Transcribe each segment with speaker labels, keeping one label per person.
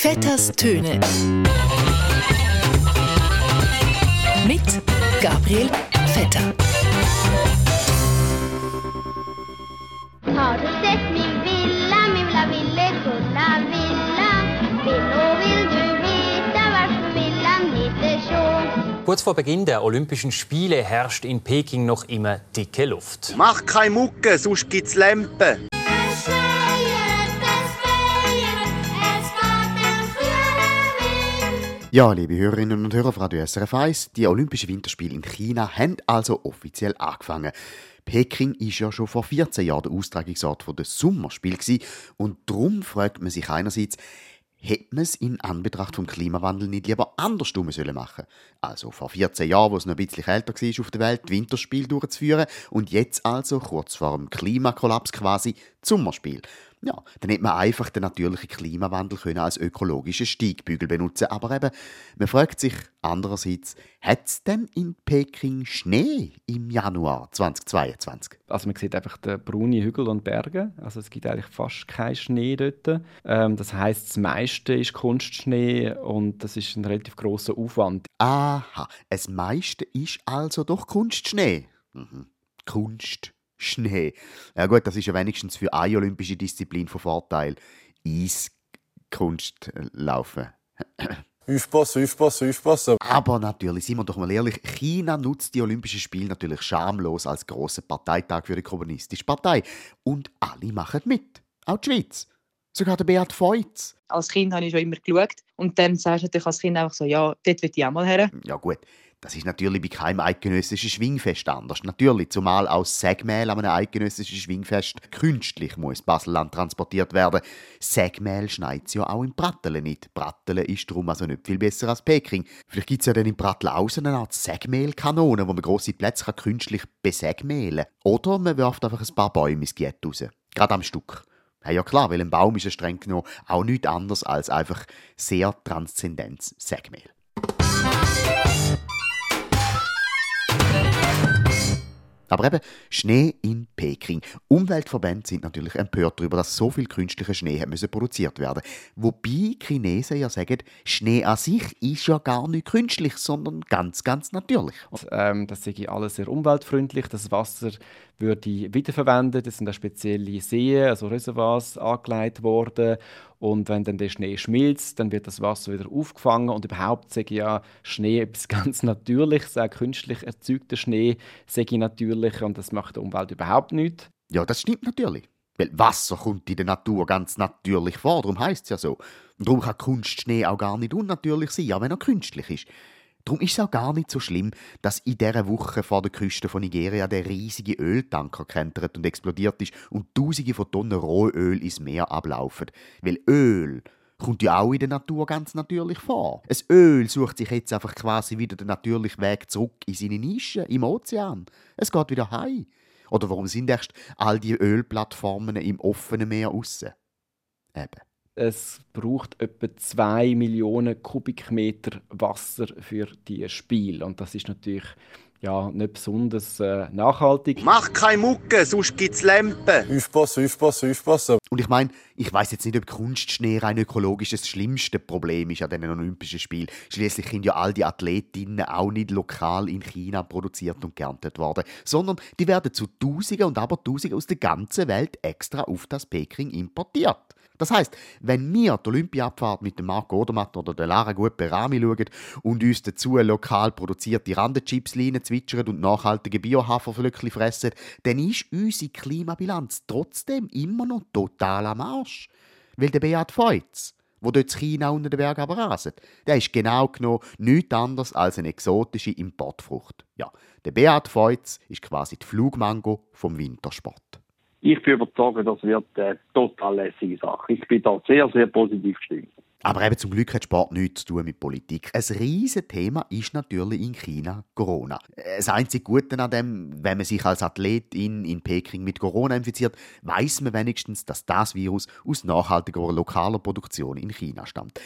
Speaker 1: Vetters Töne. Mit Gabriel Vetter.
Speaker 2: Kurz vor Beginn der Olympischen Spiele herrscht in Peking noch immer dicke Luft.
Speaker 3: Mach keine Mucke, sonst gibt's Lampen.
Speaker 4: Ja, liebe Hörerinnen und Hörer von Radio SRF 1, die Olympischen Winterspiele in China haben also offiziell angefangen. Peking ist ja schon vor 14 Jahren der Austragungsort der Sommerspiele gewesen. und darum fragt man sich einerseits, hätte man es in Anbetracht vom Klimawandel nicht lieber andersrum sollen machen Also vor 14 Jahren, wo es noch ein bisschen kälter war auf der Welt, die Winterspiele durchzuführen und jetzt also, kurz vor dem Klimakollaps quasi, Sommerspiel. Ja, dann hätte man einfach den natürlichen Klimawandel können als ökologischen Steigbügel benutzen Aber eben, man fragt sich andererseits, hat es denn in Peking Schnee im Januar 2022?
Speaker 5: Also man sieht einfach den braune Hügel und Berge. Also es gibt eigentlich fast keinen Schnee dort. Ähm, das heißt, das meiste ist Kunstschnee und das ist ein relativ großer Aufwand.
Speaker 4: Aha, das meiste ist also doch Kunstschnee. Mhm. Kunstschnee. Ja gut, das ist ja wenigstens für eine olympische Disziplin von Vorteil. Eiskunstlaufen.
Speaker 6: Aufpassen, aufpassen, aufpassen.
Speaker 4: Aber natürlich, seien wir doch mal ehrlich, China nutzt die Olympischen Spiele natürlich schamlos als grossen Parteitag für die kommunistische Partei. Und alle machen mit. Auch die Schweiz. Sogar der Beat Feutz.
Speaker 7: als Kind habe ich schon immer geschaut. Und dann sagst du natürlich als Kind einfach so, ja, dort will ich auch mal her.
Speaker 4: Ja gut, das ist natürlich bei keinem eidgenössischen Schwingfest anders. Natürlich, zumal aus Sägmehl an einem eidgenössischen Schwingfest künstlich muss Baselland transportiert werden. Sägmehl schneit ja auch in Brattelen nicht. Brattelen ist darum also nicht viel besser als Peking. Vielleicht gibt es ja dann in Brattelen auch so eine Art Sägmehlkanone, wo man grosse Plätze kann künstlich besägmehlen kann. Oder man wirft einfach ein paar Bäume ins Giet raus. Gerade am Stück. Ja, klar, weil ein Baum ist ja streng genommen auch nichts anderes als einfach sehr transzendentes Sägmehl. Aber eben Schnee in Peking. Umweltverbände sind natürlich empört darüber, dass so viel künstlicher Schnee hat müssen produziert werden. Wobei Chinesen ja sagen, Schnee an sich ist ja gar nicht künstlich, sondern ganz, ganz natürlich.
Speaker 5: Ähm, das sei alles sehr umweltfreundlich. Das Wasser würde wiederverwendet. Es sind auch spezielle Seen, also Reservoirs angelegt worden. Und wenn dann der Schnee schmilzt, dann wird das Wasser wieder aufgefangen. Und überhaupt sage ich ja Schnee etwas ganz Natürliches, auch künstlich erzeugter Schnee sage ich natürlich. Und das macht der Umwelt überhaupt nichts.
Speaker 4: Ja, das stimmt natürlich. Weil Wasser kommt in der Natur ganz natürlich vor, darum heisst es ja so. Darum kann Kunstschnee auch gar nicht unnatürlich sein, auch wenn er künstlich ist. Darum ist es auch gar nicht so schlimm, dass in dieser Woche vor der Küste von Nigeria der riesige Öltanker kentert und explodiert ist und Tausende von Tonnen Rohöl ins Meer ablaufen. Weil Öl kommt ja auch in der Natur ganz natürlich vor. Ein Öl sucht sich jetzt einfach quasi wieder den natürlichen Weg zurück in seine Nische im Ozean. Es geht wieder heim. Oder warum sind erst all die Ölplattformen im offenen Meer aussen? Eben.
Speaker 5: Es braucht etwa 2 Millionen Kubikmeter Wasser für die Spiel und das ist natürlich ja, nicht besonders äh, nachhaltig.
Speaker 3: Mach keine Mucke, sonst gibt's Lampen.
Speaker 6: Aufpassen, aufpassen, aufpassen.
Speaker 4: Und ich meine, ich weiß jetzt nicht, ob Kunstschnee rein ökologisch das schlimmste Problem ist an diesen Olympischen Spielen. Schließlich sind ja all die Athletinnen auch nicht lokal in China produziert und geerntet worden, sondern die werden zu Tausenden und aber Tausenden aus der ganzen Welt extra auf das Peking importiert. Das heißt, wenn wir die Olympiabfahrt mit dem Marc Odermatt oder der Lara Gut Berami schauen und uns dazu lokal produzierte Randenchipslinien zwitschern und nachhaltige Biohaferflöckchen fressen, dann ist unsere Klimabilanz trotzdem immer noch total am Arsch. Weil der Beat Feutz, wo dort in China unter den Bergen aber raset, der ist genau genommen nichts anderes als eine exotische Importfrucht. Ja, der Beat Feutz ist quasi die Flugmango vom Wintersport.
Speaker 8: Ich bin überzeugt, das wird eine total lässige Sache. Ich bin da sehr, sehr positiv gestimmt.
Speaker 4: Aber eben zum Glück hat Sport nichts zu tun mit Politik. Ein riesiges Thema ist natürlich in China Corona. Das einzige Gute an dem, wenn man sich als Athletin in Peking mit Corona infiziert, weiß man wenigstens, dass das Virus aus nachhaltiger lokaler Produktion in China stammt.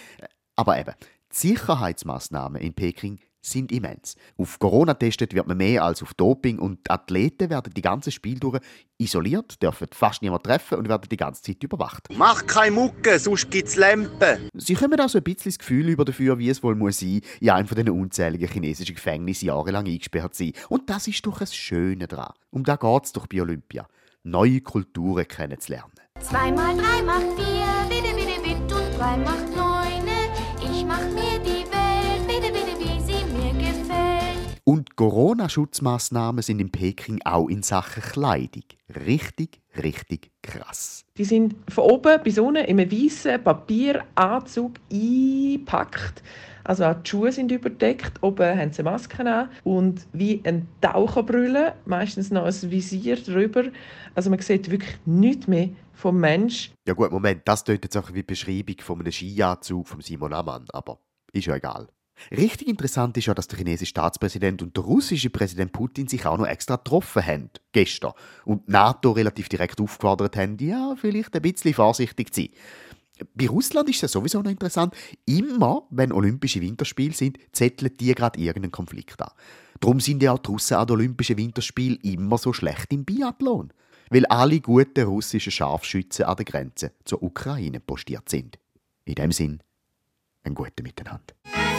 Speaker 4: Aber eben, die Sicherheitsmaßnahmen in Peking sind immens. Auf Corona testet wird man mehr als auf Doping und die Athleten werden die ganze Spiel durch isoliert, dürfen fast niemand treffen und werden die ganze Zeit überwacht.
Speaker 3: Mach keine Mucke, sonst gibt's Lampen.
Speaker 4: Sie kommen also ein bisschen das Gefühl über dafür, wie es wohl muss sein, in einem von den unzähligen chinesischen Gefängnissen jahrelang eingesperrt zu sein. Und das ist doch das Schöne daran. Um da geht es doch bei Olympia. Neue Kulturen kennenzulernen.
Speaker 9: Zwei mal drei macht vier, bitte, bitte, bitte und drei macht neune. Ich mach mir
Speaker 4: Corona-Schutzmaßnahmen sind in Peking auch in Sachen Kleidung richtig, richtig krass.
Speaker 10: Die sind von oben bis unten in einem weißen Papieranzug eingepackt. Also auch die Schuhe sind überdeckt, oben haben sie Masken an und wie ein Taucherbrille, meistens noch ein Visier drüber. Also man sieht wirklich nichts mehr vom Mensch.
Speaker 4: Ja gut, Moment, das klingt jetzt auch wie die Beschreibung von einem Skianzug von Simon Ammann, aber ist ja egal. Richtig interessant ist ja, dass der chinesische Staatspräsident und der russische Präsident Putin sich auch noch extra getroffen haben, gestern, und NATO relativ direkt aufgefordert haben, ja, vielleicht ein bisschen vorsichtig zu sein. Bei Russland ist es sowieso noch interessant. Immer, wenn Olympische Winterspiele sind, zetteln die gerade irgendeinen Konflikt an. Darum sind ja auch die Russen an den Olympischen Winterspielen immer so schlecht im Biathlon. Weil alle guten russischen Scharfschützen an der Grenze zur Ukraine postiert sind. In dem Sinn, ein gutes Miteinander.